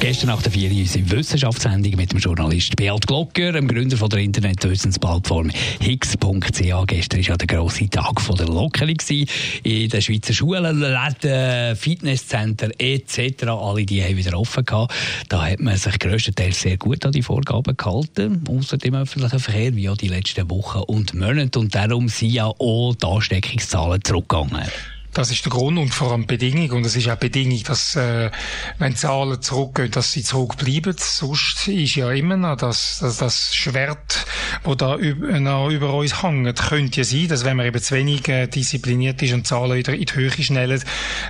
Gestern nach der Ferien unsere Wissenschaftssendung mit dem Journalist Beat Glocker, dem Gründer von der Internetwissensplattform Higgs.ch. Gestern war ja der grosse Tag von der Lockerung in den Schweizer Schulen, Läden, Fitnesscenter etc. Alle die haben wieder offen gehabt. Da hat man sich grösstenteils sehr gut an die Vorgaben gehalten, außer dem öffentlichen Verkehr, wie auch die letzten Wochen und Monate. Und darum sind ja auch die Ansteckungszahlen zurückgegangen. Das ist der Grund und vor allem Bedingung. Und es ist auch Bedingung, dass, äh, wenn Zahlen zurückgehen, dass sie zurückbleiben. Sonst ist ja immer noch das, das, das Schwert, das da über, noch über uns hängt, könnte ja sein, dass wenn man eben zu wenig äh, diszipliniert ist und Zahlen wieder in die Höhe schnellen,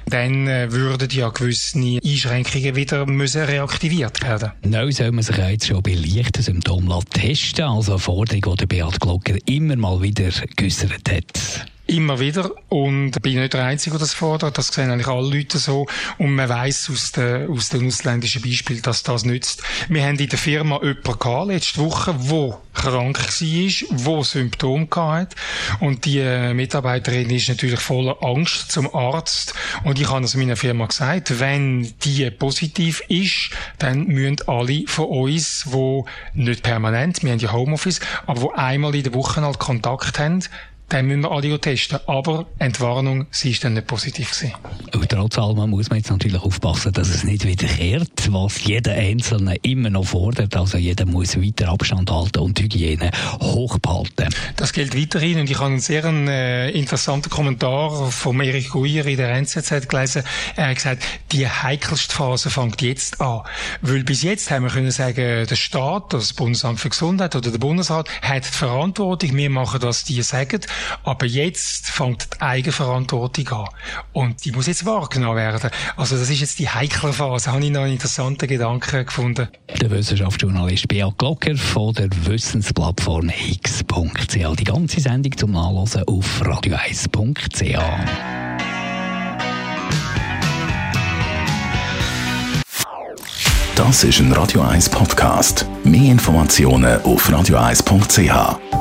dann äh, würden ja gewisse Einschränkungen wieder müssen reaktiviert werden. Neu soll man sich jetzt schon bei leichten Symptomen testen. Also eine Forderung, die Beat Glocker immer mal wieder geäussert hat. Immer wieder. Und bin nicht der Einzige, der das fordert. Das sehen eigentlich alle Leute so. Und man weiss aus den, aus den ausländischen Beispielen, dass das nützt. Wir haben in der Firma jemanden gehabt, letzte Woche, wo krank war, wo Symptome hatte. Und die äh, Mitarbeiterin ist natürlich voller Angst zum Arzt. Und ich habe es meiner Firma gesagt, wenn die positiv ist, dann müssen alle von uns, die nicht permanent, wir haben ja Homeoffice, aber wo einmal in der Woche halt Kontakt haben, dann müssen wir alle testen. Aber Entwarnung, sie ist dann nicht positiv gewesen. Und trotz allem muss man jetzt natürlich aufpassen, dass es nicht wiederkehrt, was jeder Einzelne immer noch fordert. Also jeder muss weiter Abstand halten und Hygiene hochbehalten. Das gilt weiterhin. Und ich habe einen sehr äh, interessanten Kommentar von Erich Guier in der NZZ gelesen. Er hat gesagt, die heikelste Phase fängt jetzt an. Weil bis jetzt haben wir können sagen, der Staat, das Bundesamt für Gesundheit oder der Bundesrat hat die Verantwortung. Wir machen, was die sagen. Aber jetzt fängt die Eigenverantwortung an. Und die muss jetzt wahrgenommen werden. Also das ist jetzt die heikle Phase. Habe ich noch einen interessanten Gedanken gefunden. Der Wissenschaftsjournalist Beat Glocker von der Wissensplattform Higgs.ch. Die ganze Sendung zum Nachlesen auf radio1.ch. Das ist ein Radio 1 Podcast. Mehr Informationen auf radio1.ch.